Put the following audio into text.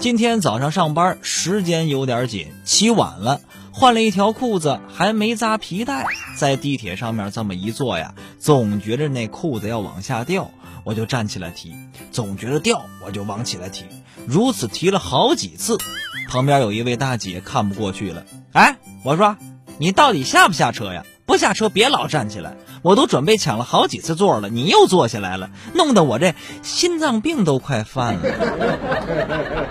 今天早上上班时间有点紧起晚了换了一条裤子还没扎皮带在地铁上面这么一坐呀总觉着那裤子要往下掉我就站起来提总觉着掉我就往起来提如此提了好几次旁边有一位大姐看不过去了。哎我说你到底下不下车呀？不下车别老站起来我都准备抢了好几次座了你又坐下来了弄得我这心脏病都快犯了。